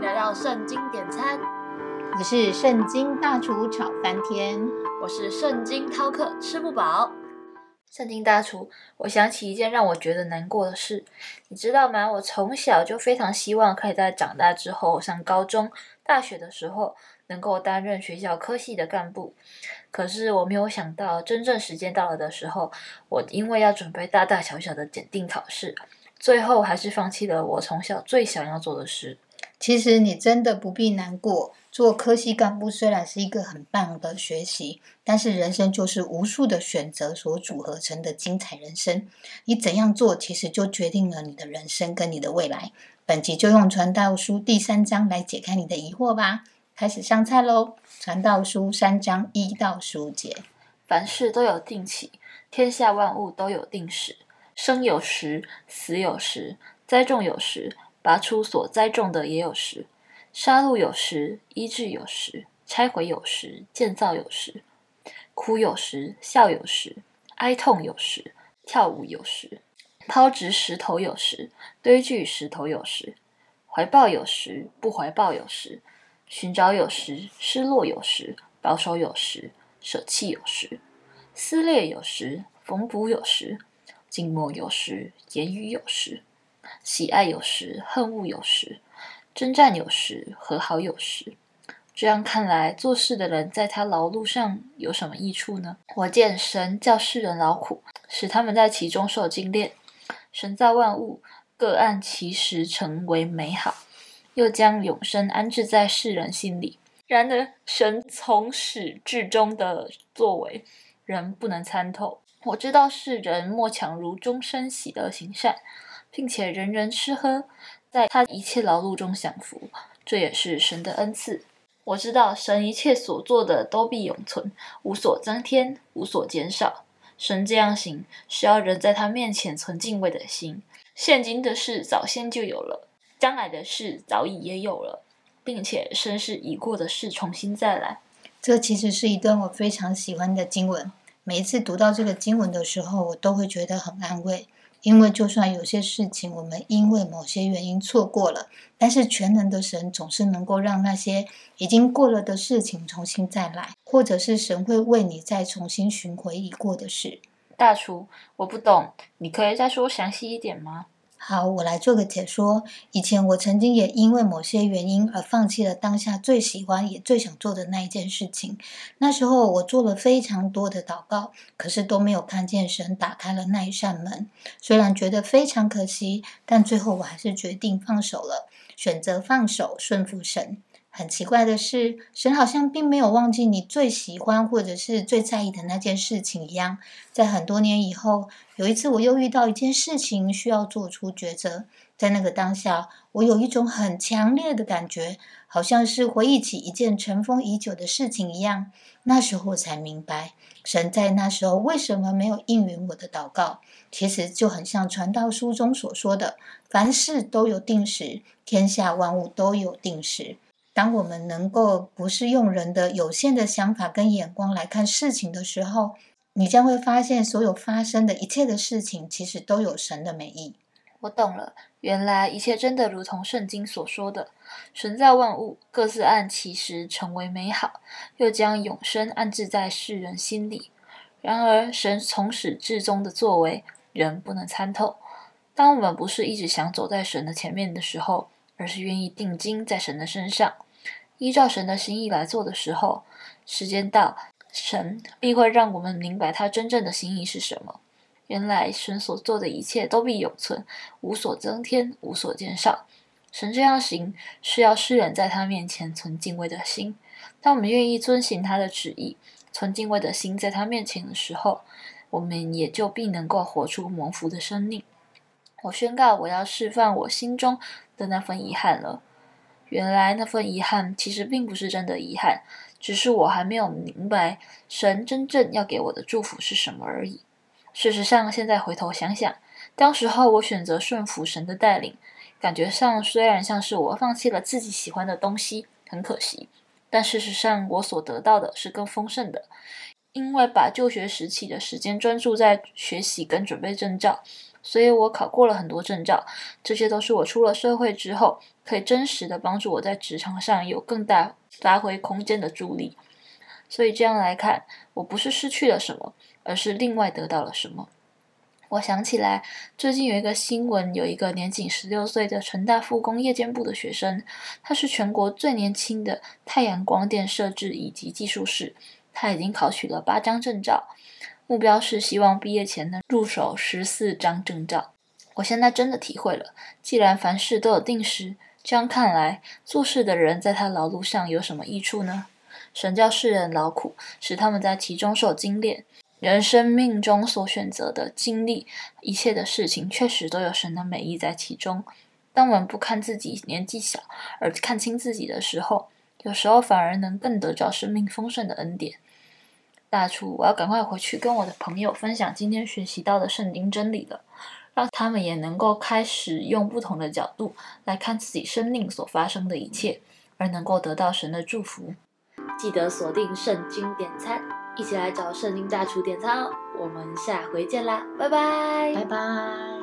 迎来到圣经点餐，我是圣经大厨炒翻天，我是圣经饕客吃不饱。圣经大厨，我想起一件让我觉得难过的事，你知道吗？我从小就非常希望可以在长大之后上高中、大学的时候能够担任学校科系的干部。可是我没有想到，真正时间到了的时候，我因为要准备大大小小的检定考试，最后还是放弃了我从小最想要做的事。其实你真的不必难过。做科系干部虽然是一个很棒的学习，但是人生就是无数的选择所组合成的精彩人生。你怎样做，其实就决定了你的人生跟你的未来。本集就用《传道书》第三章来解开你的疑惑吧。开始上菜喽！《传道书》三章一到十五节：凡事都有定期，天下万物都有定时。生有时，死有时；栽种有时，拔出所栽种的也有时。杀戮有时，医治有时；拆毁有时，建造有时；哭有时，笑有时；哀痛有时，跳舞有时；抛掷石头有时，堆聚石头有时；怀抱有时，不怀抱有时；寻找有时，失落有时；保守有时，舍弃有时；撕裂有时，缝补有时；静默有时，言语有时；喜爱有时，恨恶有时。征战有时，和好有时。这样看来，做事的人在他劳碌上有什么益处呢？我见神叫世人劳苦，使他们在其中受精炼。神造万物，各按其时成为美好，又将永生安置在世人心里。然而，神从始至终的作为，人不能参透。我知道世人莫强如终身喜乐行善，并且人人吃喝。在他一切劳碌中享福，这也是神的恩赐。我知道神一切所做的都必永存，无所增添，无所减少。神这样行，是要人在他面前存敬畏的心。现今的事早先就有了，将来的事早已也有了，并且身世已过的事重新再来。这其实是一段我非常喜欢的经文。每一次读到这个经文的时候，我都会觉得很安慰。因为就算有些事情我们因为某些原因错过了，但是全能的神总是能够让那些已经过了的事情重新再来，或者是神会为你再重新寻回已过的事。大厨，我不懂，你可以再说详细一点吗？好，我来做个解说。以前我曾经也因为某些原因而放弃了当下最喜欢也最想做的那一件事情。那时候我做了非常多的祷告，可是都没有看见神打开了那一扇门。虽然觉得非常可惜，但最后我还是决定放手了，选择放手，顺服神。很奇怪的是，神好像并没有忘记你最喜欢或者是最在意的那件事情一样。在很多年以后，有一次我又遇到一件事情需要做出抉择，在那个当下，我有一种很强烈的感觉，好像是回忆起一件尘封已久的事情一样。那时候我才明白，神在那时候为什么没有应允我的祷告。其实就很像传道书中所说的：“凡事都有定时，天下万物都有定时。”当我们能够不是用人的有限的想法跟眼光来看事情的时候，你将会发现所有发生的一切的事情，其实都有神的美意。我懂了，原来一切真的如同圣经所说的，神造万物各自按其时成为美好，又将永生安置在世人心里。然而，神从始至终的作为，人不能参透。当我们不是一直想走在神的前面的时候，而是愿意定睛在神的身上，依照神的心意来做的时候，时间到，神必会让我们明白他真正的心意是什么。原来神所做的一切都必永存，无所增添，无所减少。神这样行，是要世人在他面前存敬畏的心。当我们愿意遵行他的旨意，存敬畏的心在他面前的时候，我们也就必能够活出蒙福的生命。我宣告，我要释放我心中的那份遗憾了。原来那份遗憾其实并不是真的遗憾，只是我还没有明白神真正要给我的祝福是什么而已。事实上，现在回头想想，当时候我选择顺服神的带领，感觉上虽然像是我放弃了自己喜欢的东西，很可惜，但事实上我所得到的是更丰盛的，因为把就学时期的时间专注在学习跟准备证照。所以我考过了很多证照，这些都是我出了社会之后可以真实的帮助我在职场上有更大发挥空间的助力。所以这样来看，我不是失去了什么，而是另外得到了什么。我想起来，最近有一个新闻，有一个年仅十六岁的成大复工夜间部的学生，他是全国最年轻的太阳光电设置以及技术士，他已经考取了八张证照，目标是希望毕业前能入手十四张证照。我现在真的体会了，既然凡事都有定时，这样看来，做事的人在他劳碌上有什么益处呢？神教世人劳苦，使他们在其中受精炼。人生命中所选择的经历，一切的事情，确实都有神的美意在其中。当我们不看自己年纪小，而看清自己的时候，有时候反而能更得着生命丰盛的恩典。大厨，我要赶快回去跟我的朋友分享今天学习到的圣经真理了，让他们也能够开始用不同的角度来看自己生命所发生的一切，而能够得到神的祝福。记得锁定圣经点餐。一起来找圣经大厨点餐哦！我们下回见啦，拜拜，拜拜。